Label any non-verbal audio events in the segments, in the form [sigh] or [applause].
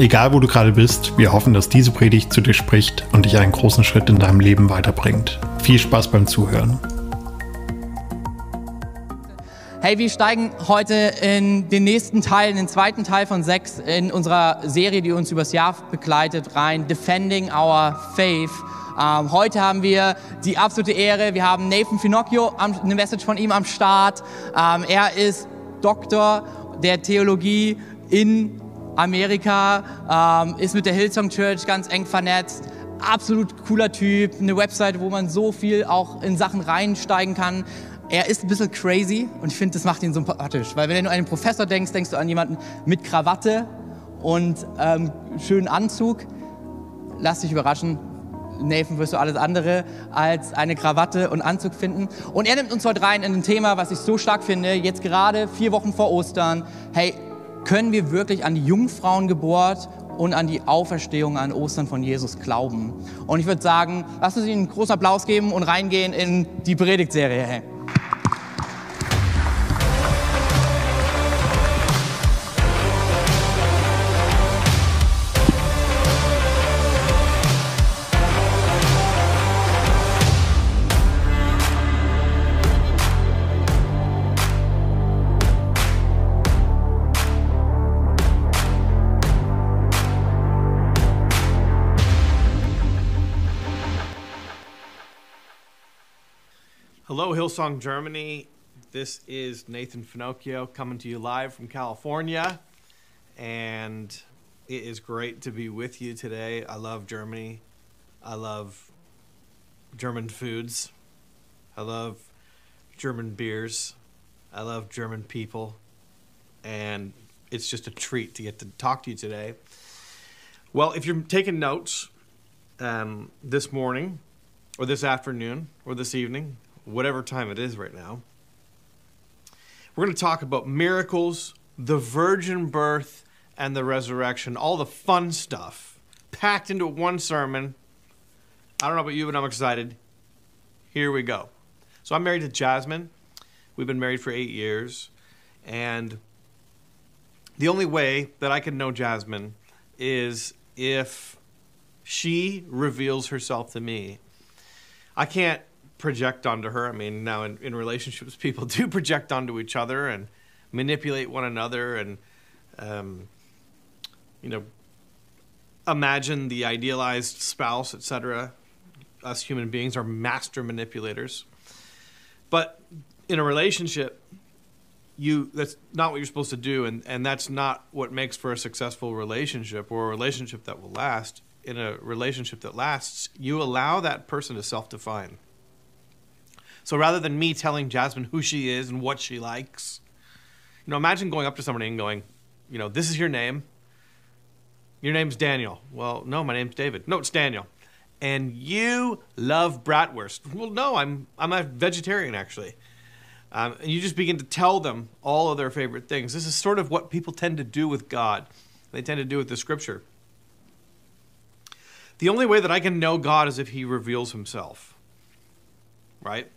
Egal wo du gerade bist, wir hoffen, dass diese Predigt zu dir spricht und dich einen großen Schritt in deinem Leben weiterbringt. Viel Spaß beim Zuhören. Hey, wir steigen heute in den nächsten Teil, in den zweiten Teil von sechs in unserer Serie, die uns übers Jahr begleitet, rein Defending Our Faith. Ähm, heute haben wir die absolute Ehre, wir haben Nathan Finocchio, eine Message von ihm am Start. Ähm, er ist Doktor der Theologie in Amerika, ähm, ist mit der Hillsong Church ganz eng vernetzt. Absolut cooler Typ, eine Website, wo man so viel auch in Sachen reinsteigen kann. Er ist ein bisschen crazy und ich finde, das macht ihn sympathisch. Weil wenn du an einen Professor denkst, denkst du an jemanden mit Krawatte und ähm, schönen Anzug. Lass dich überraschen, Nathan wirst du alles andere als eine Krawatte und Anzug finden. Und er nimmt uns heute rein in ein Thema, was ich so stark finde, jetzt gerade vier Wochen vor Ostern. Hey, können wir wirklich an die Jungfrauengeburt und an die Auferstehung an Ostern von Jesus glauben? Und ich würde sagen, lass uns ihnen einen großen Applaus geben und reingehen in die Predigtserie. Hillsong Germany. This is Nathan Finochio coming to you live from California. And it is great to be with you today. I love Germany. I love German foods. I love German beers. I love German people. And it's just a treat to get to talk to you today. Well, if you're taking notes um, this morning, or this afternoon, or this evening, whatever time it is right now. We're going to talk about miracles, the virgin birth, and the resurrection, all the fun stuff packed into one sermon. I don't know about you, but I'm excited. Here we go. So I'm married to Jasmine. We've been married for eight years. And the only way that I can know Jasmine is if she reveals herself to me. I can't project onto her. I mean, now in, in relationships, [laughs] people do project onto each other and manipulate one another and, um, you know, imagine the idealized spouse, etc. Us human beings are master manipulators. But in a relationship, you that's not what you're supposed to do and, and that's not what makes for a successful relationship or a relationship that will last. In a relationship that lasts, you allow that person to self define. So rather than me telling Jasmine who she is and what she likes, you know, imagine going up to somebody and going, you know, this is your name. Your name's Daniel. Well, no, my name's David. No, it's Daniel. And you love bratwurst. Well, no, I'm I'm a vegetarian actually. Um, and you just begin to tell them all of their favorite things. This is sort of what people tend to do with God. They tend to do with the Scripture. The only way that I can know God is if He reveals Himself. Right?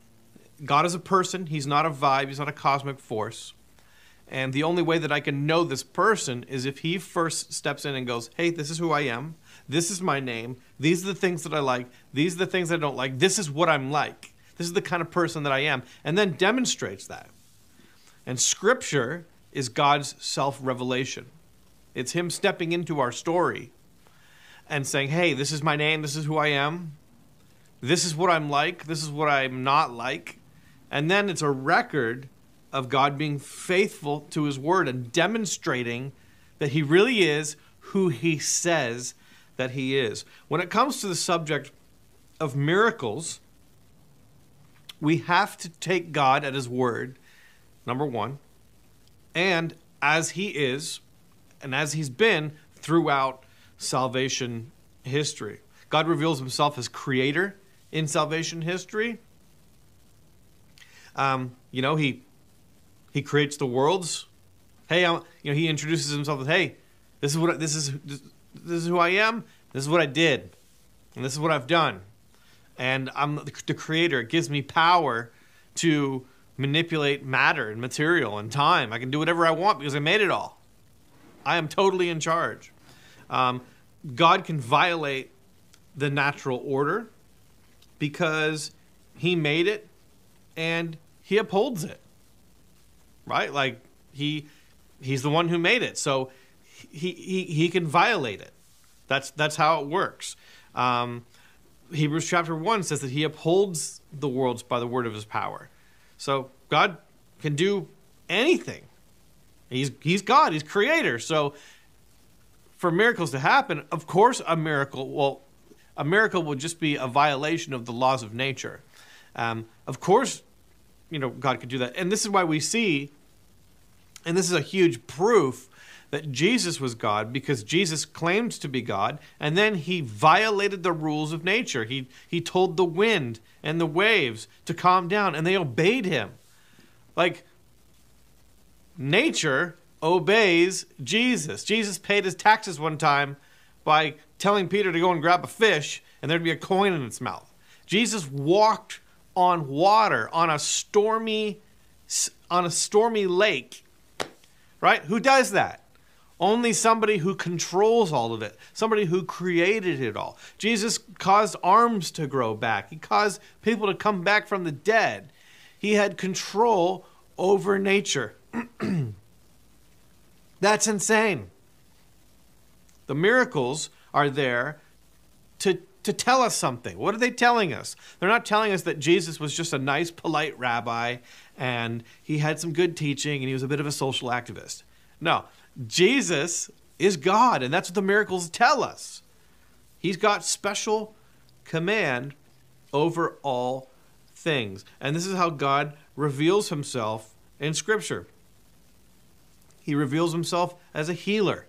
God is a person, he's not a vibe, he's not a cosmic force. And the only way that I can know this person is if he first steps in and goes, Hey, this is who I am. This is my name. These are the things that I like. These are the things I don't like. This is what I'm like. This is the kind of person that I am. And then demonstrates that. And scripture is God's self revelation. It's him stepping into our story and saying, Hey, this is my name. This is who I am. This is what I'm like. This is what I'm not like. And then it's a record of God being faithful to his word and demonstrating that he really is who he says that he is. When it comes to the subject of miracles, we have to take God at his word, number one, and as he is, and as he's been throughout salvation history. God reveals himself as creator in salvation history. Um, you know, he he creates the worlds. Hey, I'm, you know, he introduces himself as, "Hey, this is what this is this, is who I am. This is what I did, and this is what I've done." And I'm the, the creator. It gives me power to manipulate matter and material and time. I can do whatever I want because I made it all. I am totally in charge. Um, God can violate the natural order because he made it and he upholds it. Right? Like he he's the one who made it. So he he, he can violate it. That's that's how it works. Um, Hebrews chapter 1 says that he upholds the worlds by the word of his power. So God can do anything. He's he's God, he's creator. So for miracles to happen, of course a miracle, well, a miracle would just be a violation of the laws of nature. Um, of course, you know, God could do that. And this is why we see, and this is a huge proof that Jesus was God because Jesus claimed to be God, and then he violated the rules of nature. He, he told the wind and the waves to calm down, and they obeyed him. Like, nature obeys Jesus. Jesus paid his taxes one time by telling Peter to go and grab a fish, and there'd be a coin in its mouth. Jesus walked on water on a stormy on a stormy lake. Right? Who does that? Only somebody who controls all of it, somebody who created it all. Jesus caused arms to grow back, he caused people to come back from the dead. He had control over nature. [clears throat] That's insane. The miracles are there to, to tell us something. What are they telling us? They're not telling us that Jesus was just a nice, polite rabbi and he had some good teaching and he was a bit of a social activist. No, Jesus is God, and that's what the miracles tell us. He's got special command over all things. And this is how God reveals himself in Scripture. He reveals himself as a healer,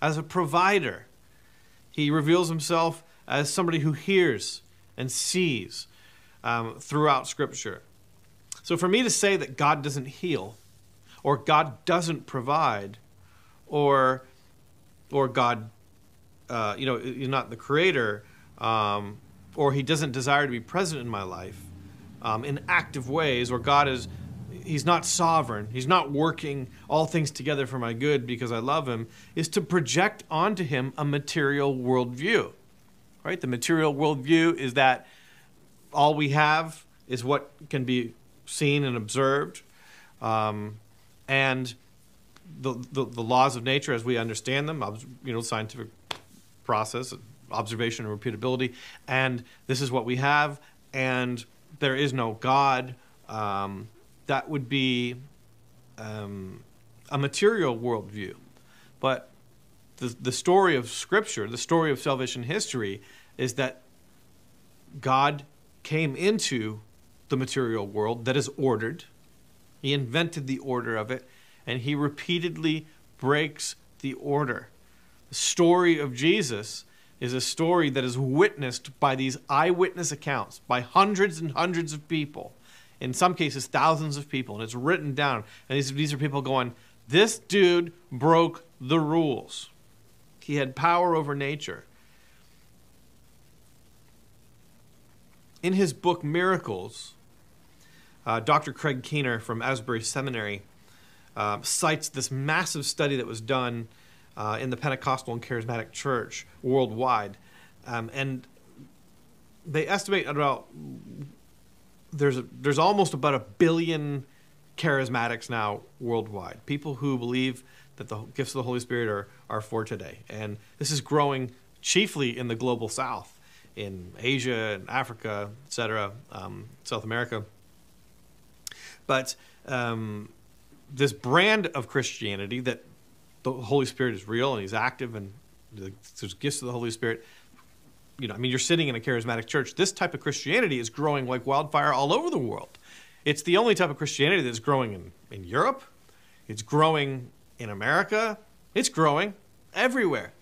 as a provider. He reveals himself as somebody who hears and sees um, throughout Scripture. So for me to say that God doesn't heal or God doesn't provide or or God, uh, you know, is not the creator, um, or He doesn't desire to be present in my life um, in active ways, or God is He's not sovereign, He's not working all things together for my good because I love Him, is to project onto Him a material worldview. Right? The material worldview is that all we have is what can be seen and observed. Um, and the, the, the laws of nature as we understand them, you know, scientific process, observation and repeatability, and this is what we have, and there is no God. Um, that would be um, a material worldview. But the, the story of Scripture, the story of salvation history, is that God came into the material world that is ordered. He invented the order of it and he repeatedly breaks the order. The story of Jesus is a story that is witnessed by these eyewitness accounts by hundreds and hundreds of people, in some cases, thousands of people, and it's written down. And these, these are people going, This dude broke the rules. He had power over nature. In his book Miracles, uh, Dr. Craig Keener from Asbury Seminary uh, cites this massive study that was done uh, in the Pentecostal and Charismatic Church worldwide, um, and they estimate about there's a, there's almost about a billion charismatics now worldwide. People who believe that the gifts of the Holy Spirit are are for today, and this is growing chiefly in the global South, in Asia and Africa, etc., um, South America. But um, this brand of Christianity that the Holy Spirit is real and He's active and there's gifts of the Holy Spirit. You know, I mean, you're sitting in a charismatic church. This type of Christianity is growing like wildfire all over the world. It's the only type of Christianity that's growing in, in Europe. It's growing in America. It's growing everywhere.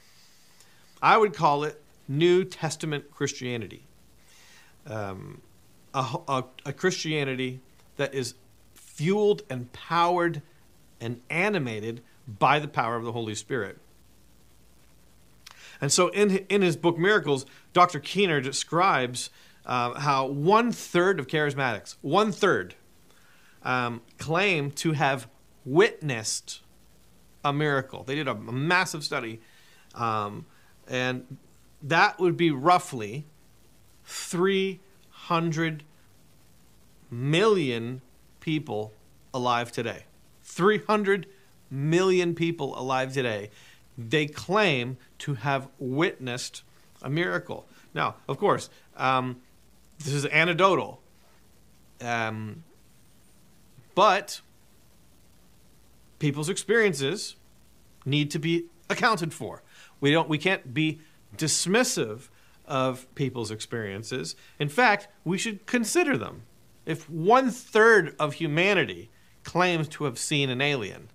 I would call it New Testament Christianity. Um, a, a, a Christianity that is fueled and powered and animated by the power of the Holy Spirit. And so in, in his book Miracles, Dr. Keener describes uh, how one third of charismatics, one third, um, claim to have witnessed a miracle. They did a, massive study, um, and that would be roughly 300 million people alive today. 300 million people alive today. They claim to have witnessed a miracle. Now, of course, um, this is anecdotal. Um, but people's experiences need to be accounted for. We don't we can't be dismissive of people's experiences. In fact, we should consider them. If one third of humanity claims to have seen an alien,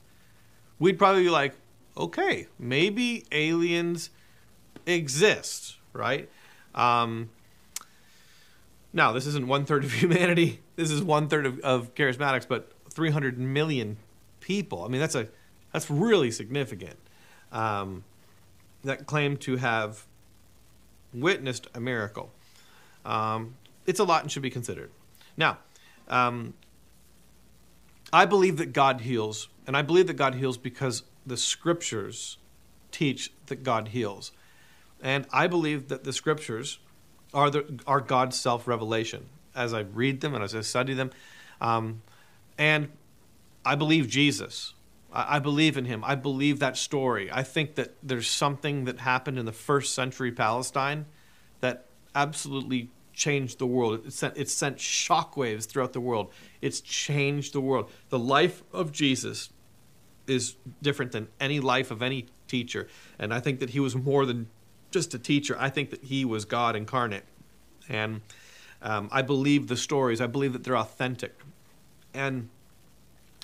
we'd probably be like, okay, maybe aliens exist, right? Um, now, this isn't one third of [laughs] humanity. This is one third of, of charismatics, but 300 million people. I mean, that's a that's really significant. Um, that claim to have witnessed a miracle. Um, it's a lot and should be considered. Now, um, I believe that God heals, and I believe that God heals because the scriptures teach that God heals. And I believe that the scriptures are, the, are God's self revelation as I read them and as I study them. Um, and I believe Jesus. I, I believe in him. I believe that story. I think that there's something that happened in the first century Palestine that absolutely changed the world. It sent, it sent shockwaves throughout the world. It's changed the world. The life of Jesus is different than any life of any teacher. And I think that he was more than just a teacher. I think that he was God incarnate. And um, I believe the stories, I believe that they're authentic. And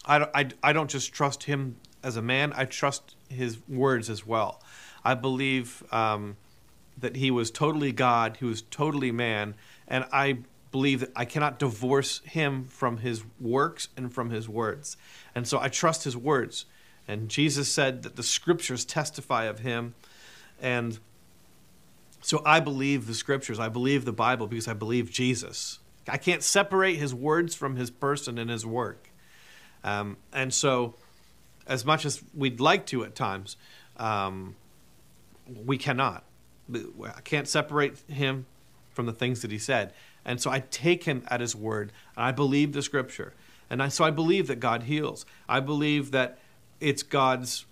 I, I, I don't just trust him as a man, I trust his words as well. I believe um, that he was totally God, he was totally man, and I believe that I cannot divorce him from his works and from his words. And so I trust his words. And Jesus said that the scriptures testify of him. And so I believe the scriptures. I believe the Bible because I believe Jesus. I can't separate his words from his person and his work. Um, and so, as much as we'd like to at times, um, we cannot. I can't separate him from the things that he said. And so I take him at his word, and I believe the scripture. And I, so I believe that God heals. I believe that it's God's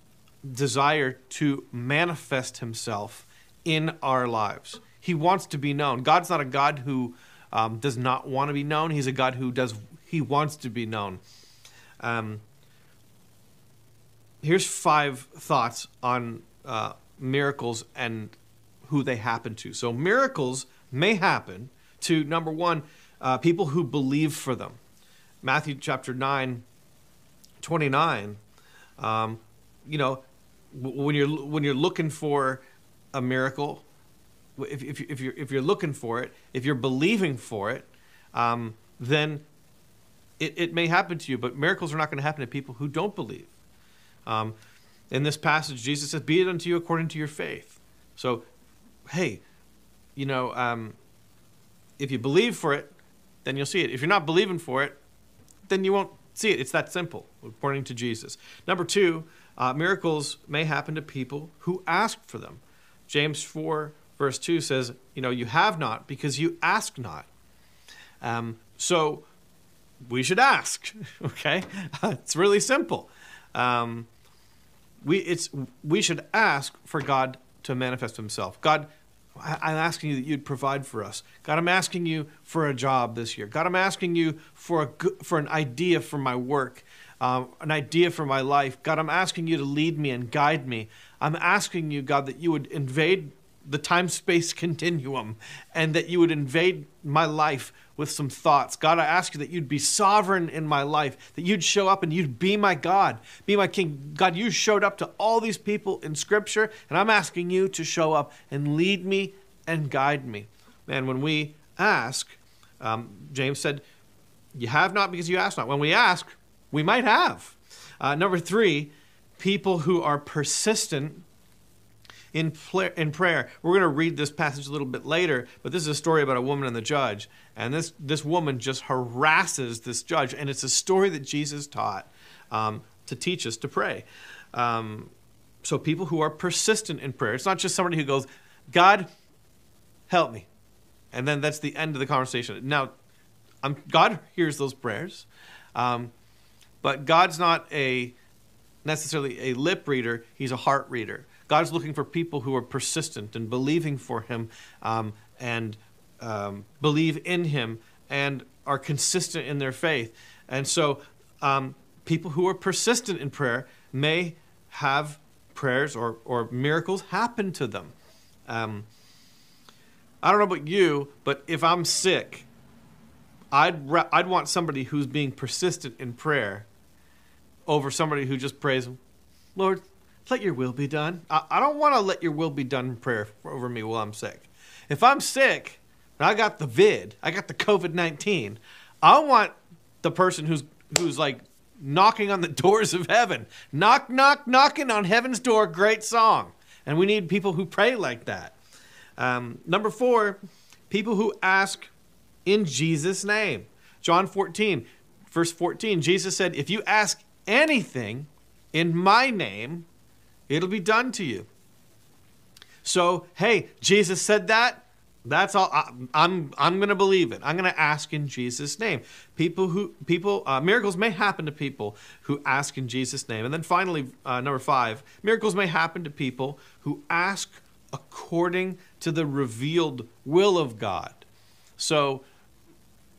desire to manifest himself in our lives. He wants to be known. God's not a God who um, does not want to be known. He's a God who does. He wants to be known. Um, here's five thoughts on uh, miracles and who they happen to. So miracles may happen to number one, uh, people who believe for them. Matthew chapter 9, 29. Um, you know, when you're when you're looking for a miracle, if, if, if, you're, if you're looking for it, if you're believing for it, um, then it, it may happen to you. But miracles are not going to happen to people who don't believe. Um, in this passage, Jesus says, Be it unto you according to your faith. So, hey, you know, um, if you believe for it, then you'll see it. If you're not believing for it, then you won't see it. It's that simple, according to Jesus. Number two, uh, miracles may happen to people who ask for them. James 4, verse 2 says, You know, you have not because you ask not. Um, so we should ask, [laughs] okay? [laughs] it's really simple. Um, we, it's, we should ask for God to manifest himself. God, I'm asking you that you'd provide for us. God, I'm asking you for a job this year. God, I'm asking you for, a, for an idea for my work, um, an idea for my life. God, I'm asking you to lead me and guide me. I'm asking you, God, that you would invade the time space [laughs] continuum and that you would invade my life with some thoughts. God, I ask you that you'd be sovereign in my life, that you'd show up and you'd be my God, be my King. God, you showed up to all these people in Scripture, and I'm asking you to show up and lead me and guide me. And when we ask, um, James said, You have not because you ask not. When we ask, we might have. Uh, number three, people who are persistent in, in prayer. We're going to read this passage a little bit later, but this is a story about a woman and the judge. And this, this woman just harasses this judge. And it's a story that Jesus taught um, to teach us to pray. Um, so people who are persistent in prayer. It's not just somebody who goes, God, help me. And then that's the end of the conversation. Now, um, God hears those prayers, um, but God's not a necessarily a lip reader, he's a heart reader. God's looking for people who are persistent and believing for him um, and um, believe in him and are consistent in their faith. And so, um, people who are persistent in prayer may have prayers or, or miracles happen to them. Um, I don't know about you, but if I'm sick, I'd, I'd want somebody who's being persistent in prayer over somebody who just prays, Lord, let your will be done. I, I don't want to let your will be done in prayer over me while I'm sick. If I'm sick and I got the vid, I got the COVID 19, I want the person who's, who's like knocking on the [laughs] doors of heaven. Knock, knock, knocking on heaven's door. Great song. And we need people who pray like that. Um, number four, people who ask in Jesus' name. John 14, verse 14, Jesus said, If you ask anything in my name, it'll be done to you. So, hey, Jesus said that. That's all. I, am I'm, I'm going to believe it. I'm going to ask in Jesus' name. People who people uh, miracles may happen to people who ask in Jesus' name. And then finally, uh, number five, miracles may happen to people who ask according to the revealed will of God. So,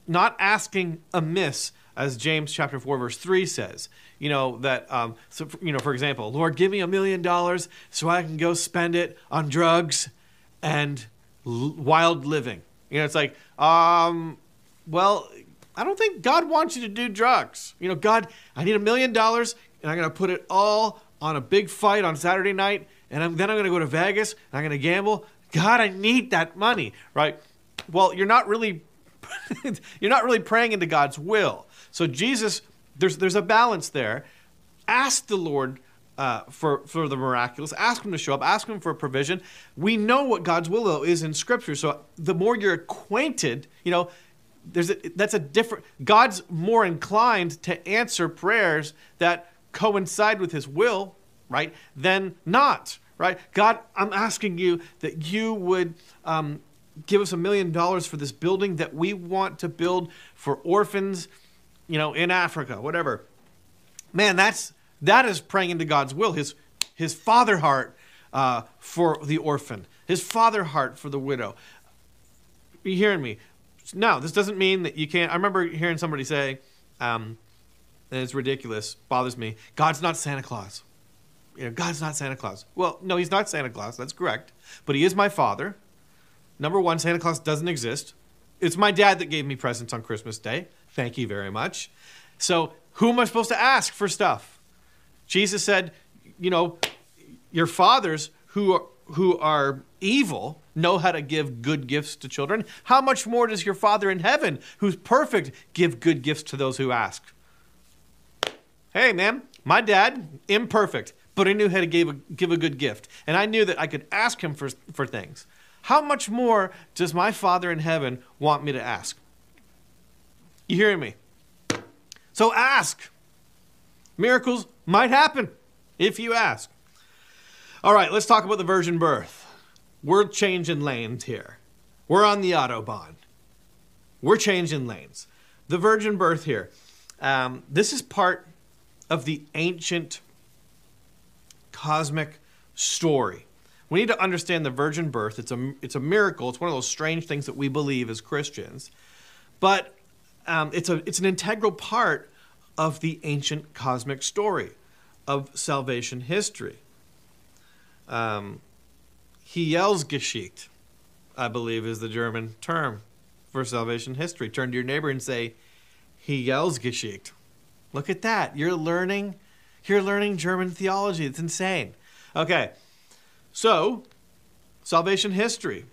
not asking amiss, as James chapter 4, verse 3 says. You know, that, um, so, you know, for example, Lord, give me a million dollars so I can go spend it on drugs and l- wild living. You know, it's like, um, well, I don't think God wants you to do drugs. You know, God, I need a million dollars and I'm going to put it all on a big fight on Saturday night and I'm, then I'm going to go to Vegas and I'm going to gamble. God, I need that money, right? Well, you're not really [laughs] you're not really praying into God's will. So Jesus, there's there's a balance there. Ask the Lord uh, for for the miraculous. Ask Him to show up. Ask Him for a provision. We know what God's will though is in Scripture. So the more you're acquainted, you know, there's a, that's a different. God's more inclined to answer prayers that coincide with His will, right? Than not, right? God, I'm asking you that you would um, give us a million dollars for this building that we want to build for orphans, you know, in Africa, whatever. Man, that's that is praying into God's will. His his father heart uh, for the orphan, his father heart for the widow. Are you hearing me? No, this doesn't mean that you can't. I remember hearing somebody say, um, and it's ridiculous, bothers me. God's not Santa Claus. You know, God's not Santa Claus. Well, no, he's not Santa Claus. That's correct. But he is my father. Number one, Santa Claus doesn't exist. It's my dad that gave me presents on Christmas Day. Thank you very much. So, who am I supposed to ask for stuff? Jesus said, you know, your fathers who are, who are evil know how to give good gifts to children. How much more does your Father in heaven, who's perfect, give good gifts to those who ask? Hey, man, my dad, imperfect, but I knew how to give a, give a good gift. And I knew that I could ask him for, for things. How much more does my Father in heaven want me to ask? You hearing me? So ask. Miracles might happen if you ask. All right, let's talk about the virgin birth. We're changing lanes here. We're on the Autobahn. We're changing lanes. The virgin birth here. Um, this is part of the ancient cosmic story. We need to understand the virgin birth. It's a, it's a miracle. It's one of those strange things that we believe as Christians. But um, it's, a, it's an integral part of the ancient cosmic story of salvation history. Um, Heilsgeschichte, I believe, is the German term for salvation history. Turn to your neighbor and say, Heilsgeschichte. Look at that. You're learning, you're learning German theology. It's insane. Okay. So, salvation history.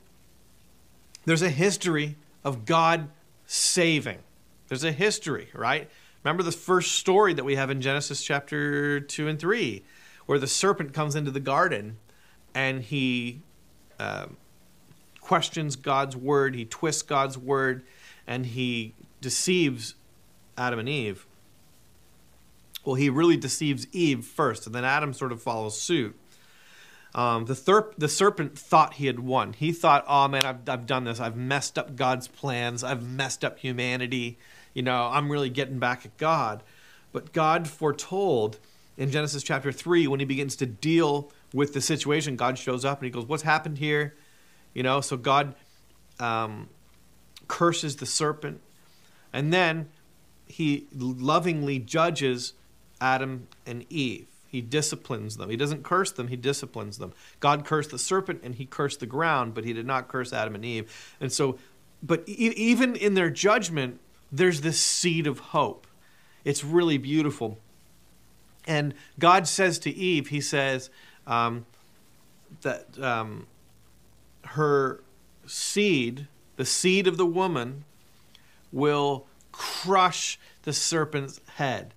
there's a history of God saving. There's a history, right? Remember the first story that we have in Genesis chapter 2 and 3, where the serpent comes into the garden and he uh, questions God's word, he twists God's word, and he deceives Adam and Eve. Well, he really deceives Eve first, and then Adam sort of follows suit. Um, the, the serpent thought he had won. He thought, oh man, I've, I've done this. I've messed up God's plans. I've messed up humanity. You know, I'm really getting back at God. But God foretold in Genesis chapter 3 when he begins to deal with the situation, God shows up and he goes, What's happened here? You know, so God um, curses the serpent. And then he lovingly judges Adam and Eve. He disciplines them. He doesn't curse them, he disciplines them. God cursed the serpent and he cursed the ground, but he did not curse Adam and Eve. And so, but e- even in their judgment, there's this seed of hope. It's really beautiful. And God says to Eve, He says um, that um, her seed, the seed of the woman, will crush the serpent's head.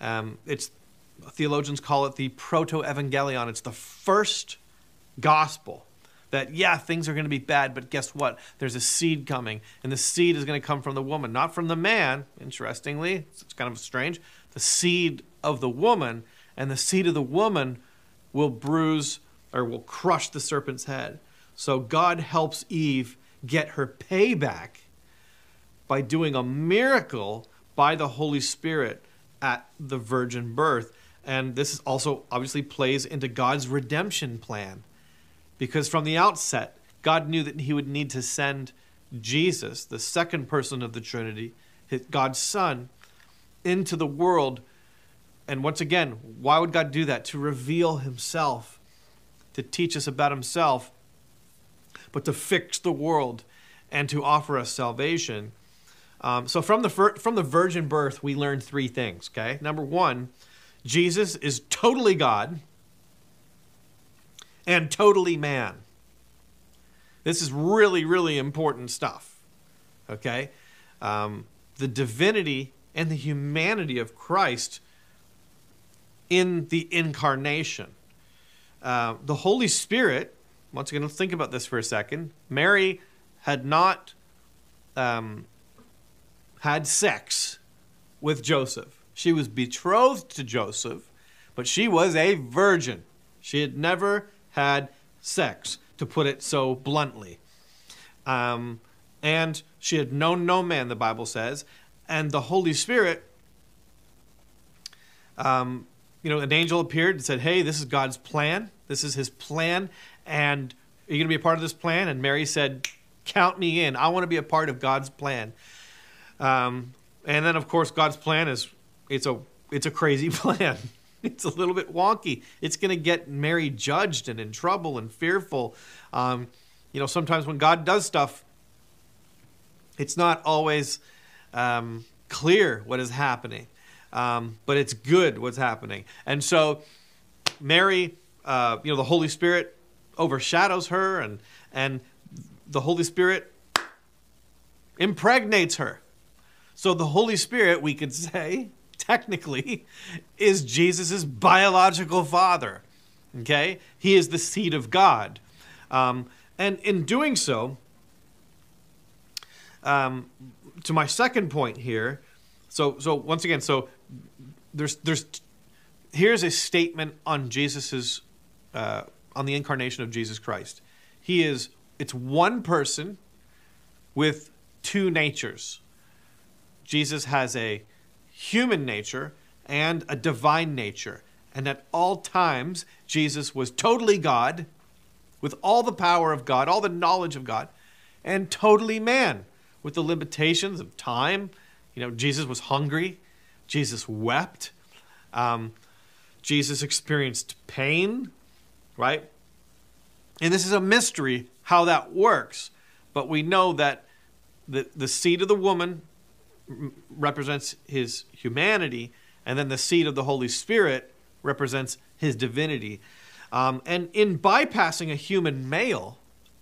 Um, it's theologians call it the proto-evangelion. It's the first gospel that yeah things are going to be bad but guess what? There's a seed coming and the seed is going to come from the woman not from the man. Interestingly it's kind of strange. The seed of the woman and the seed of the woman will bruise or will crush the serpent's head. So god helps eve get her payback by doing a miracle by the holy spirit at the virgin birth. And this also obviously plays into God's redemption plan. Because from the outset, God knew that he would need to send Jesus, the second person of the Trinity, God's Son, into the world. And once again, why would God do that? To reveal himself, to teach us about himself, but to fix the world and to offer us salvation. Um, so from the from the virgin birth, we learn three things. Okay, number one, Jesus is totally God and totally man. This is really, really important stuff. Okay? Um, the divinity and the humanity of Christ in the incarnation. Uh, the Holy Spirit, once again, let's think about this for a second. Mary had not um, had sex with Joseph. She was betrothed to Joseph, but she was a virgin. She had never had sex, to put it so bluntly. Um, and she had known no man, the Bible says. And the Holy Spirit, um, you know, an angel appeared and said, Hey, this is God's plan. This is his plan. And are you going to be a part of this plan? And Mary said, Count me in. I want to be a part of God's plan. Um, and then, of course, God's plan is it's a it's a crazy [laughs] plan. [laughs] It's a little bit wonky. It's going to get Mary judged and in trouble and fearful. Um, you know, sometimes when God does stuff, it's not always um, clear what is happening, um, but it's good what's happening. And so, Mary, uh, you know, the Holy Spirit overshadows her, and and the Holy Spirit impregnates her. So the Holy Spirit, we could [laughs] say, [laughs] technically is Jesus' biological father. Okay? He is the seed of God. Um, and in doing so, um, to my second point here, so so once again, so there's there's here's a statement on Jesus's uh, on the incarnation of Jesus Christ. He is it's one person with two natures. Jesus has a human nature and a divine nature. And at all times, Jesus was totally God, with all the power of God, all the knowledge of God, and totally man, with the limitations of time. You know, Jesus was hungry, Jesus wept, um, Jesus experienced pain, right? And this is a mystery how that works. But we know that the, the seed of the woman represents his humanity, and then the seed of the Holy Spirit represents his divinity. Um, and in bypassing a human male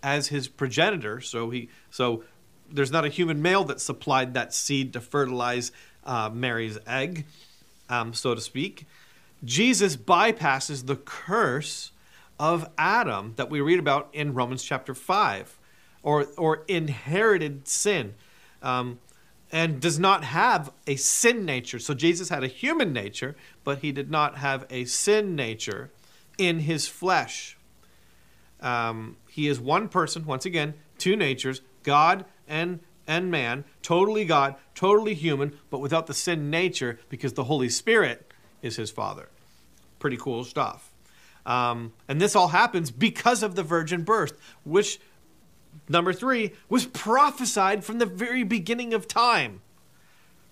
as his progenitor. So he so there's not a human male that supplied that seed to fertilize uh, Mary's egg, um, so to speak. Jesus bypasses the curse of Adam that we read about in Romans chapter 5, or, or inherited sin, um, and does not have a sin nature. So Jesus had a human nature, but he did not have a sin nature in his flesh. Um, he is one person, once again, two natures, God and and man, totally God, totally human, but without the sin nature because the Holy Spirit is his father. Pretty cool stuff. Um, and this all happens because of the virgin birth, which, number three, was prophesied from the very beginning of time.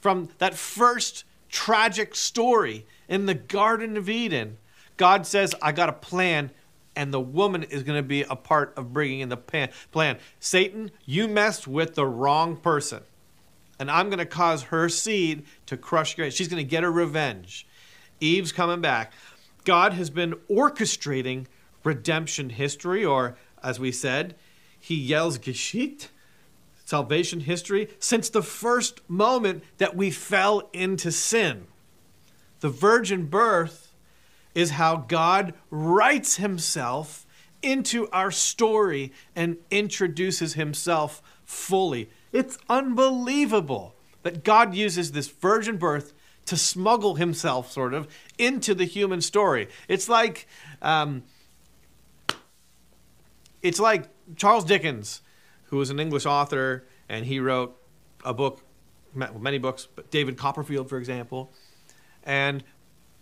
From that first tragic story in the Garden of Eden, God says, I got a plan and the woman is going to be a part of bringing in the pan- plan. Satan, you messed with the wrong person. And I'm going to cause her seed to crush your. She's going to get her revenge. Eve's coming back. God has been orchestrating redemption history, or as we said, Heilsgeschichte, salvation history, since the first moment that we fell into sin. The virgin birth is how God writes himself into our story and introduces himself fully. It's unbelievable that God uses this virgin birth to smuggle himself, sort of, into the human story. It's like, um, it's like Charles Dickens, who was an English author, and he wrote a book, many books, but David Copperfield, for example. And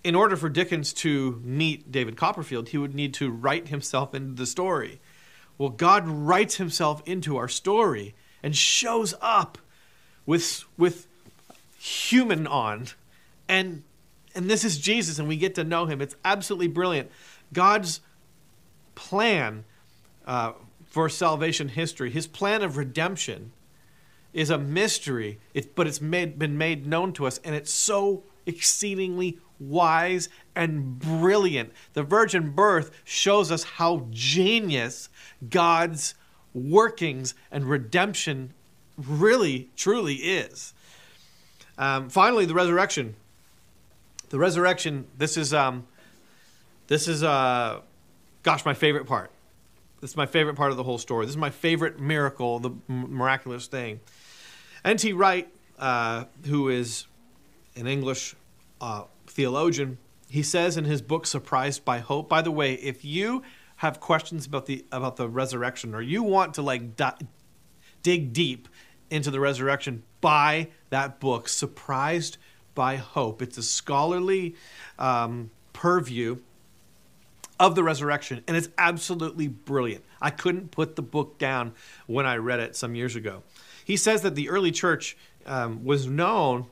in order for Dickens to meet David Copperfield, he would need to write himself into the story. Well, God writes himself into our story and shows up with, with human on. And, and this is Jesus, and we get to know him. It's absolutely brilliant. God's plan uh, for salvation history, his plan of redemption, is a mystery, but it's made, been made known to us, and it's so exceedingly wise, and brilliant. The virgin birth shows us how genius God's workings and redemption really, truly is. Um, finally, the resurrection. The resurrection. This is um, this is uh, gosh, my favorite part. This is my favorite part of the whole story. This is my favorite miracle, the miraculous thing. N.T. Wright, uh, who is an English uh, theologian, he says in his book Surprised by Hope. By the way, if you have questions about the about the resurrection or you want to like di- dig deep into the resurrection, buy that book Surprised by Hope. It's a scholarly um, purview of the resurrection, and it's absolutely brilliant. I couldn't put the book down when I read it some years ago. He says that the early church um, was known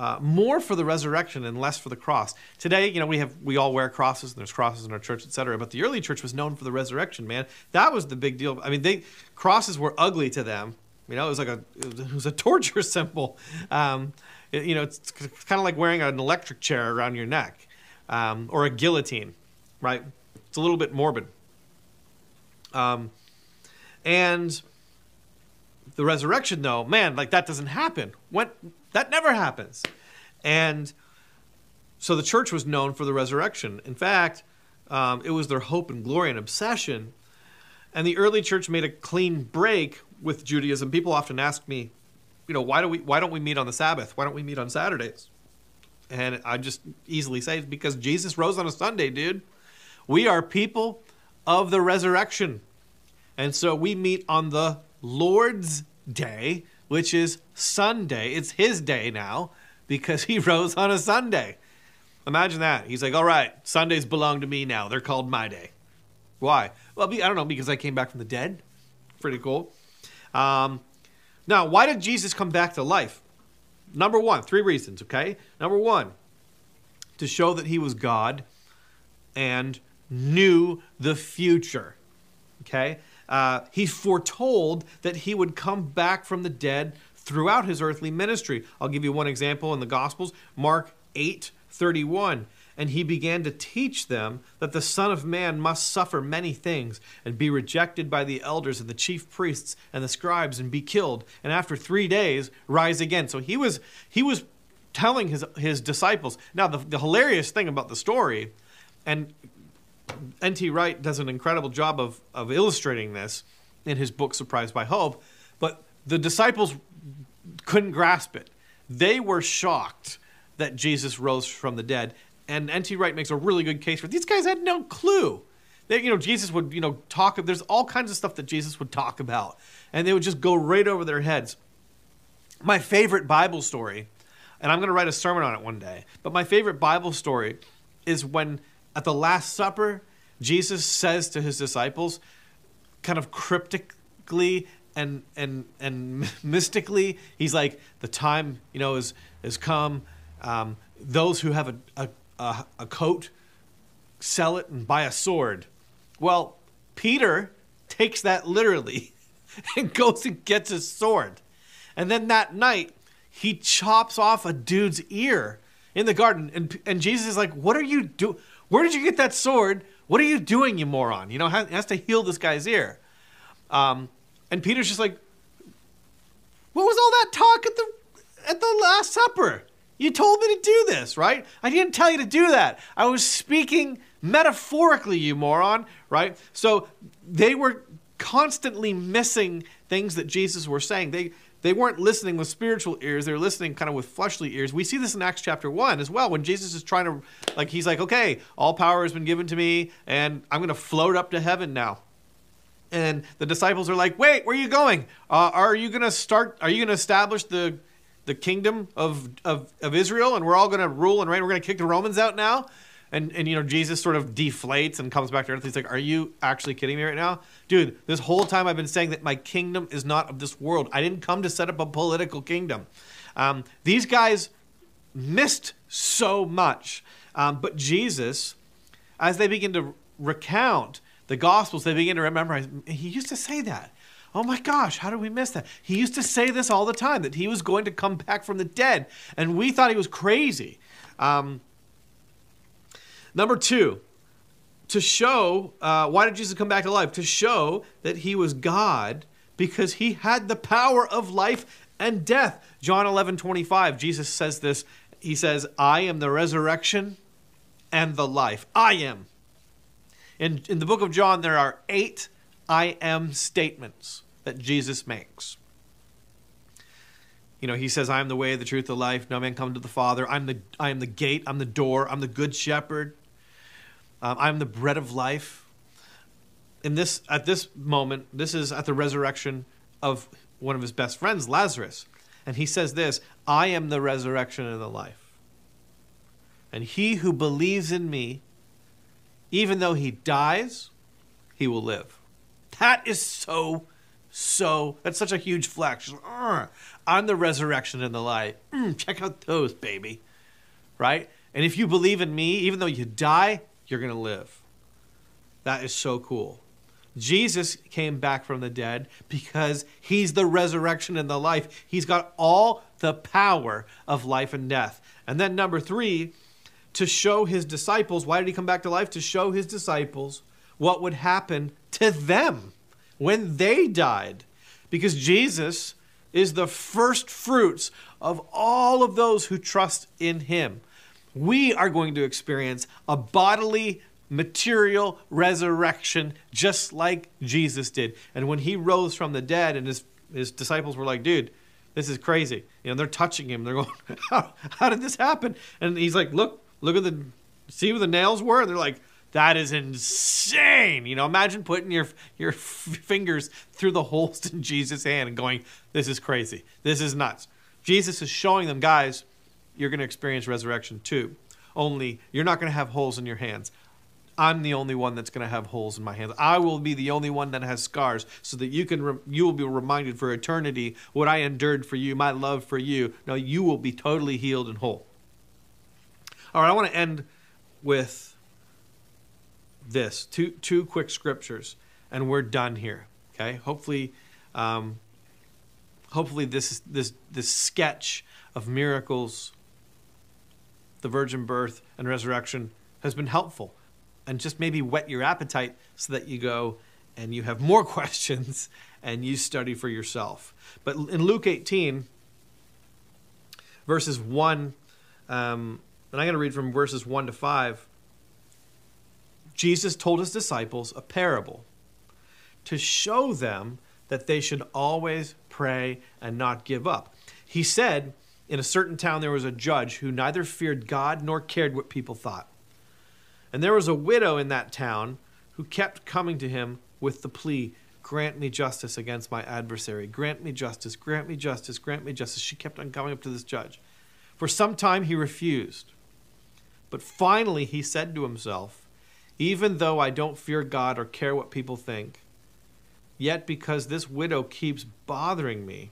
uh, more for the resurrection and less for the cross. Today, you know, we have we all wear crosses and there's crosses in our church, etc. But the early church was known for the resurrection. Man, that was the big deal. I mean, they crosses were ugly to them. You know, it was like a it was a [laughs] torture symbol. Um, it, you know, it's, it's kind of like wearing an electric chair around your neck um, or a guillotine, right? It's a little bit morbid. Um, and the resurrection, though, man, like that doesn't happen. When that never happens. And so the church was known for the resurrection. In fact, um, it was their hope and glory and obsession. And the early church made a clean break with Judaism. People often ask me, you know, why do we why don't we meet on the Sabbath? Why don't we meet on Saturdays? And I just easily say because Jesus rose on a Sunday, dude. We are people of the resurrection. And so we meet on the Lord's day, which is Sunday. It's his day now because [laughs] he rose on a Sunday. Imagine that. He's like, all right, Sundays belong to me now. They're called my day. Why? Well, I don't know, because I came back from the dead. Pretty cool. Um, now, why did Jesus come back to life? Number one, three reasons, okay? Number one, to show that he was God and knew the future, okay? uh, he foretold that he would come back from the dead throughout his earthly ministry. I'll give you one example in the Gospels Mark 8 31. And he began to teach them that the Son of Man must suffer many things and be rejected by the elders and the chief priests and the scribes and be killed, and after three days rise again. So he was he was telling his his disciples. Now the, the hilarious thing about the story, and N.T. Wright does an incredible job of, of illustrating this in his book Surprised by Hope, but the disciples couldn't grasp it. They were shocked that Jesus rose from the dead. And N.T. Wright makes a really good case for it. these guys had no clue. They, you know, Jesus would, you know, talk. Of there's all kinds of stuff that Jesus would talk about, and they would just go right over their heads. My favorite Bible story, and I'm going to write a sermon on it one day. But my favorite Bible story is when at the Last Supper, Jesus says to his disciples, kind of cryptically and and and [laughs] mystically, he's like, the time you know is has come. Um, those who have a, a, a, a coat, sell it and buy a sword. Well, Peter takes that literally [laughs] and goes and gets his sword. And then that night, he chops off a dude's ear in the garden. And, and Jesus is like, What are you doing? Where did you get that sword? What are you doing, you moron? You know, has, has to heal this guy's ear. Um, and Peter's just like, What was all that talk at the at the Last Supper? You told me to do this, right? I didn't tell you to do that. I was speaking metaphorically, you moron, right? So they were constantly missing things that Jesus were saying. They they weren't listening with spiritual ears, they were listening kind of with fleshly ears. We see this in Acts chapter 1 as well when Jesus is trying to like he's like, "Okay, all power has been given to me and I'm going to float up to heaven now." And the disciples are like, "Wait, where are you going? Uh, are you going to start are you going to establish the the kingdom of, of, of Israel and we're all going to rule and reign. We're going to kick the Romans out now. And, and, you know, Jesus sort of deflates and comes back to earth. He's like, Are you actually kidding me right now? Dude, this whole time I've been saying that my kingdom is not of this world. I didn't come to set up a political kingdom. Um, these guys missed so much. Um, but Jesus, as they begin to recount the Gospels, they begin to remember, he used to say that. Oh my gosh, how did we miss that? He used to say this all the time that he was going to come back from the dead, and we thought he was crazy. Um, number two, to show uh, why did Jesus come back to life? To show that he was God because he had the power of life and death. John 11 25, Jesus says this. He says, I am the resurrection and the life. I am. In, in the book of John, there are eight I am statements that Jesus makes. You know, he says, I am the way, the truth, the life. No man come to the Father. I'm the, I am the gate. I'm the door. I'm the good shepherd. Um, I'm the bread of life. In this, at this moment, this is at the resurrection of one of his best friends, Lazarus. And he says this I am the resurrection and the life. And he who believes in me, even though he dies, he will live. That is so, so, that's such a huge flex. I'm the resurrection and the life. Mm, check out those, baby. Right? And if you believe in me, even though you die, you're going to live. That is so cool. Jesus came back from the dead because he's the resurrection and the life. He's got all the power of life and death. And then, number three, to show his disciples, why did he come back to life? To show his disciples what would happen to them when they died. Because Jesus is the first fruits of all of those who trust in him. We are going to experience a bodily, material resurrection just like Jesus did. And when he rose from the dead, and his, his disciples were like, dude, this is crazy. You know, they're touching him. They're going, [laughs] how, how did this happen? And he's like, look, look at the, see where the nails were? And they're like, that is insane. You know, imagine putting your your [laughs] fingers through the holes in [laughs] Jesus' hand and going, "This is crazy. This is nuts." Jesus is showing them, guys, you're going to experience resurrection too. Only you're not going to have holes in your hands. I'm the only one that's going to have holes in my hands. I will be the only one that has scars, so that you can you will be reminded for eternity what I endured for you, my love for you. Now you will be totally healed and whole. All right, I want to end with this two two quick scriptures, and we're done here. Okay, hopefully, um, hopefully this this this sketch of miracles the virgin birth and resurrection has been helpful and just maybe whet your appetite so that you go and you have more [laughs] questions and you study for yourself. But in Luke 18, verses 1, um, and I'm going to read from verses 1 to 5. Jesus told his disciples a parable to show them that they should always pray and not give up. He said, In a certain town there was a judge who neither feared God nor cared what people thought. And there was a widow in that town who kept coming to him with the plea, Grant me justice against my adversary. Grant me justice, grant me justice, grant me justice. She kept on coming up to this judge. For some time he refused. But finally he said to himself, Even though I don't fear God or care what people think, yet because this widow keeps bothering me,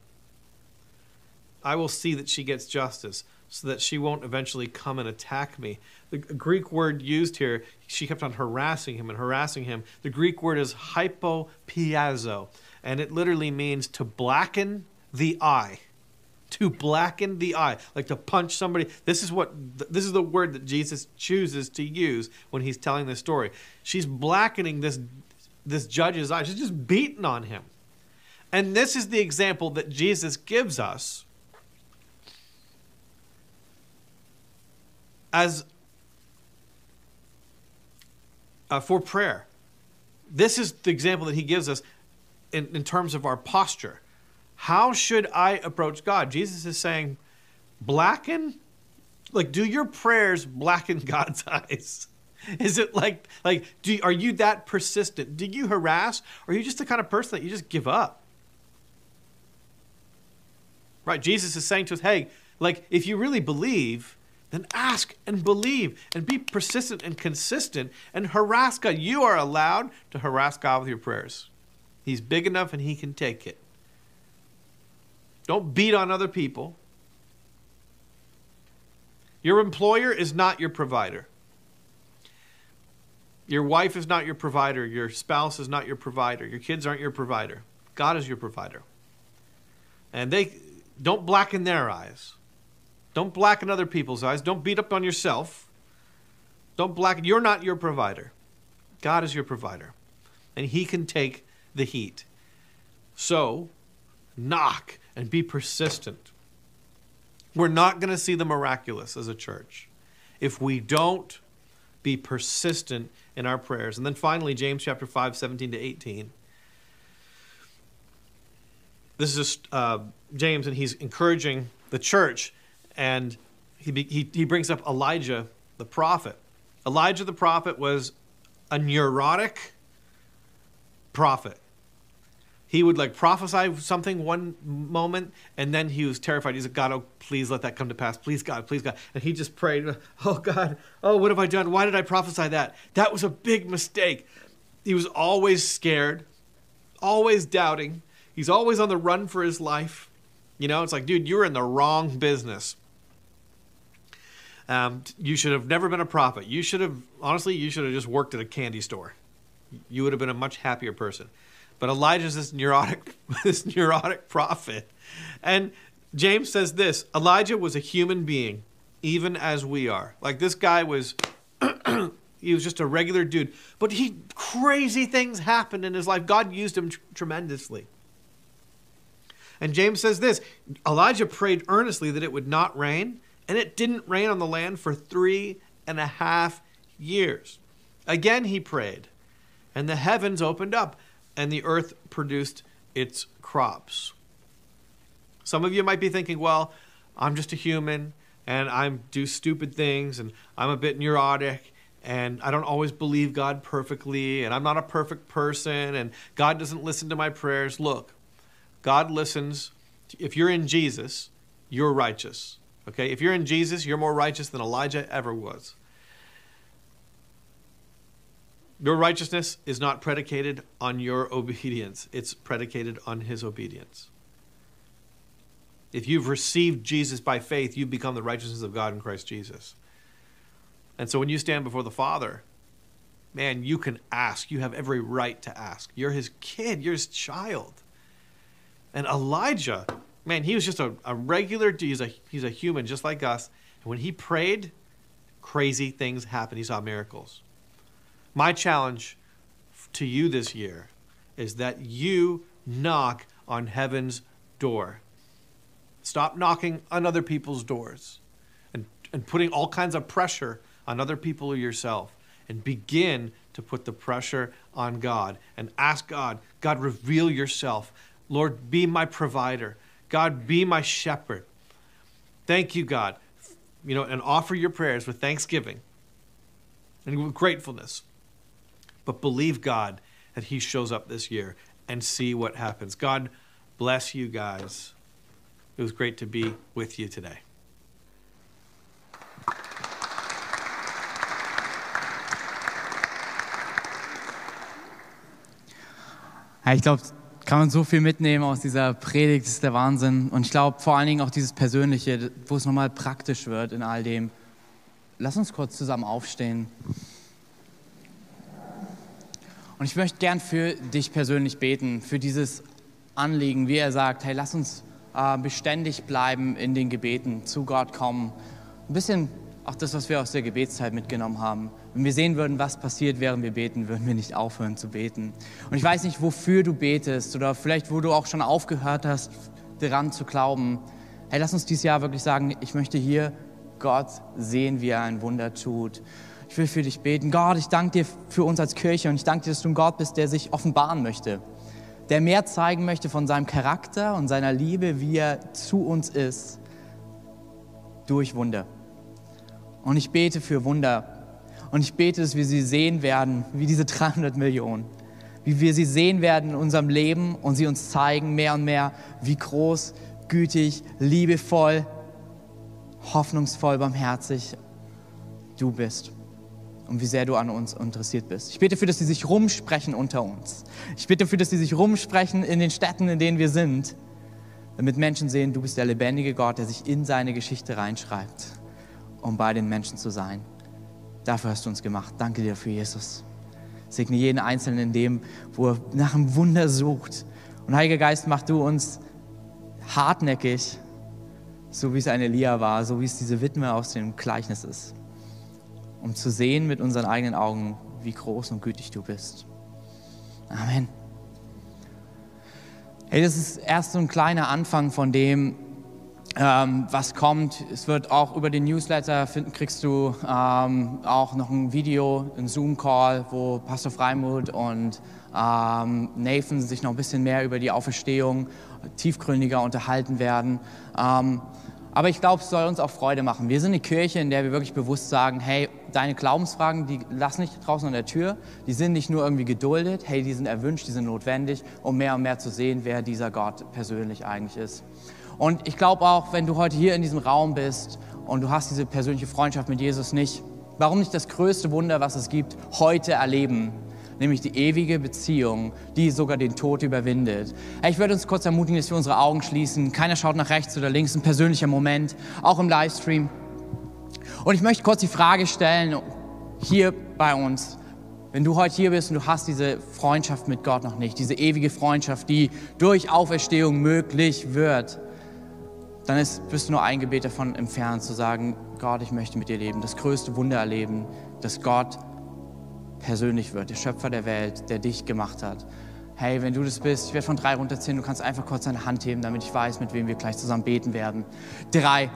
I will see that she gets justice so that she won't eventually come and attack me. The Greek word used here, she kept on harassing him and harassing him. The Greek word is hypopiazo, and it literally means to blacken the eye. To blacken the eye, like to punch somebody. This is what this is the word that Jesus chooses to use when he's telling this story. She's blackening this this judge's eye. She's just beating on him. And this is the example that Jesus gives us as uh, for prayer. This is the example that he gives us in, in terms of our posture. How should I approach God? Jesus is saying, blacken, like, do your prayers blacken [laughs] God's eyes? Is it like, like, do, are you that persistent? Do you harass? Or are you just the kind of person that you just give up? Right? Jesus is saying to us, hey, like, if you really believe, then ask and believe and be persistent and consistent and harass God. You are allowed to harass God with your prayers. He's big enough and He can take it. Don't beat on other people. Your employer is not your provider. Your wife is not your provider. Your spouse is not your provider. Your kids aren't your provider. God is your provider. And they don't blacken their eyes. Don't blacken other people's eyes. Don't beat up on yourself. Don't blacken. You're not your provider. God is your provider. And He can take the heat. So, knock and be persistent. We're not going to see the miraculous as a church if we don't be persistent in our prayers. And then finally, James chapter 5, 17 to 18. This is uh, James, and he's encouraging the church and he, he, he brings up Elijah the prophet. Elijah the prophet was a neurotic prophet. He would like prophesy something one moment, and then he was terrified. He's like, God, oh, please let that come to pass. Please, God, please, God. And he just prayed, [laughs] Oh, God, oh, what have I done? Why did I prophesy that? That was a big mistake. He was always scared, always doubting. He's always on the run for his life. You know, it's like, dude, you're in the wrong business. Um, you should have never been a prophet. You should have, honestly, you should have just worked at a candy store. You would have been a much happier person. But Elijah's this neurotic, [laughs] this neurotic prophet. And James says this Elijah was a human being, even as we are. Like this guy was, [clears throat] he was just a regular dude. But he, crazy things happened in his life. God used him tr- tremendously. And James says this Elijah prayed earnestly that it would not rain and it didn't rain on the land for three and a half years. Again he prayed, and the heavens opened up, and the earth produced its crops. Some of you might be thinking, well, I'm just a human, and I do stupid things, and I'm a bit neurotic, and I don't always believe God perfectly, and I'm not a perfect person, and God doesn't listen to my prayers. Look, God listens. If you're in Jesus, you're righteous. Okay? If you're in Jesus, you're more righteous than Elijah ever was. Your righteousness is not predicated on your [laughs] obedience, it's predicated on his obedience. If you've received Jesus by faith, you've become the righteousness of God in Christ Jesus. And so when you stand before the Father, man, you can ask. You have every right to ask. You're his kid, you're his child. And Elijah man, he was just a, a regular, he's a, he's a human just like us. And when he prayed, crazy things happened. He saw miracles. My challenge to you this year is that you knock on heaven's door. Stop knocking on other people's doors and, and putting all kinds of pressure on other people or yourself and begin to put the pressure on God and ask God, God, reveal yourself. Lord, be my provider. God, be my shepherd. Thank you, God. You know, and offer your prayers with thanksgiving and with gratefulness. But believe God that He shows up this year and see what happens. God bless you guys. It was great to be with you today. ich glaube, kann man so viel mitnehmen aus dieser Predigt, das ist der Wahnsinn. Und ich glaube vor allen Dingen auch dieses Persönliche, wo es nochmal praktisch wird in all dem. Lass uns kurz zusammen aufstehen. Und ich möchte gern für dich persönlich beten, für dieses Anliegen, wie er sagt, hey, lass uns äh, beständig bleiben in den Gebeten, zu Gott kommen. Ein bisschen auch das, was wir aus der Gebetszeit mitgenommen haben. Wenn wir sehen würden, was passiert, während wir beten, würden wir nicht aufhören zu beten. Und ich weiß nicht, wofür du betest oder vielleicht, wo du auch schon aufgehört hast, daran zu glauben. Hey, lass uns dieses Jahr wirklich sagen, ich möchte hier Gott sehen, wie er ein Wunder tut. Ich will für dich beten. Gott, ich danke dir für uns als Kirche und ich danke dir, dass du ein Gott bist, der sich offenbaren möchte, der mehr zeigen möchte von seinem Charakter und seiner Liebe, wie er zu uns ist, durch Wunder. Und ich bete für Wunder. Und ich bete, dass wir sie sehen werden, wie diese 300 Millionen. Wie wir sie sehen werden in unserem Leben und sie uns zeigen mehr und mehr, wie groß, gütig, liebevoll, hoffnungsvoll, barmherzig du bist und wie sehr du an uns interessiert bist. Ich bete dafür, dass sie sich rumsprechen unter uns. Ich bete dafür, dass sie sich rumsprechen in den Städten, in denen wir sind, damit Menschen sehen, du bist der lebendige Gott, der sich in seine Geschichte reinschreibt um bei den Menschen zu sein. Dafür hast du uns gemacht. Danke dir für Jesus. Segne jeden Einzelnen in dem, wo er nach einem Wunder sucht. Und Heiliger Geist, mach du uns hartnäckig, so wie es eine Elia war, so wie es diese Witwe aus dem Gleichnis ist, um zu sehen mit unseren eigenen Augen, wie groß und gütig du bist. Amen. Hey, das ist erst so ein kleiner Anfang von dem, ähm, was kommt. Es wird auch über den Newsletter finden, kriegst du ähm, auch noch ein Video, ein Zoom-Call, wo Pastor Freimuth und ähm, Nathan sich noch ein bisschen mehr über die Auferstehung tiefgründiger unterhalten werden. Ähm, aber ich glaube, es soll uns auch Freude machen. Wir sind eine Kirche, in der wir wirklich bewusst sagen, hey, deine Glaubensfragen, die lass nicht draußen an der Tür. Die sind nicht nur irgendwie geduldet, hey, die sind erwünscht, die sind notwendig, um mehr und mehr zu sehen, wer dieser Gott persönlich eigentlich ist. Und ich glaube auch, wenn du heute hier in diesem Raum bist und du hast diese persönliche Freundschaft mit Jesus nicht, warum nicht das größte Wunder, was es gibt, heute erleben? Nämlich die ewige Beziehung, die sogar den Tod überwindet. Ich würde uns kurz ermutigen, dass wir unsere Augen schließen. Keiner schaut nach rechts oder links, ein persönlicher Moment, auch im Livestream. Und ich möchte kurz die Frage stellen, hier bei uns, wenn du heute hier bist und du hast diese Freundschaft mit Gott noch nicht, diese ewige Freundschaft, die durch Auferstehung möglich wird, dann ist, bist du nur ein Gebet davon entfernt zu sagen, Gott, ich möchte mit dir leben, das größte Wunder erleben, dass Gott persönlich wird, der Schöpfer der Welt, der dich gemacht hat. Hey, wenn du das bist, ich werde von drei runterziehen, du kannst einfach kurz deine Hand heben, damit ich weiß, mit wem wir gleich zusammen beten werden. Drei,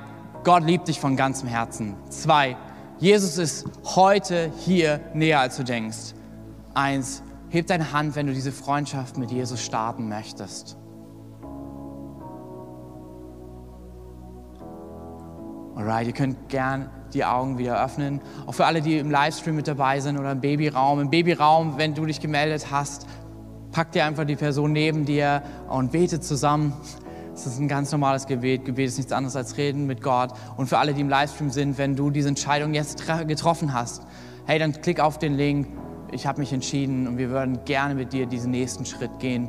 Gott liebt dich von ganzem Herzen. Zwei, Jesus ist heute hier näher, als du denkst. Eins, heb deine Hand, wenn du diese Freundschaft mit Jesus starten möchtest. Alright, ihr könnt gern die Augen wieder öffnen. Auch für alle, die im Livestream mit dabei sind oder im Babyraum. Im Babyraum, wenn du dich gemeldet hast, pack dir einfach die Person neben dir und bete zusammen. Das ist ein ganz normales Gebet. Gebet ist nichts anderes als Reden mit Gott. Und für alle, die im Livestream sind, wenn du diese Entscheidung jetzt getroffen hast, hey, dann klick auf den Link. Ich habe mich entschieden und wir würden gerne mit dir diesen nächsten Schritt gehen.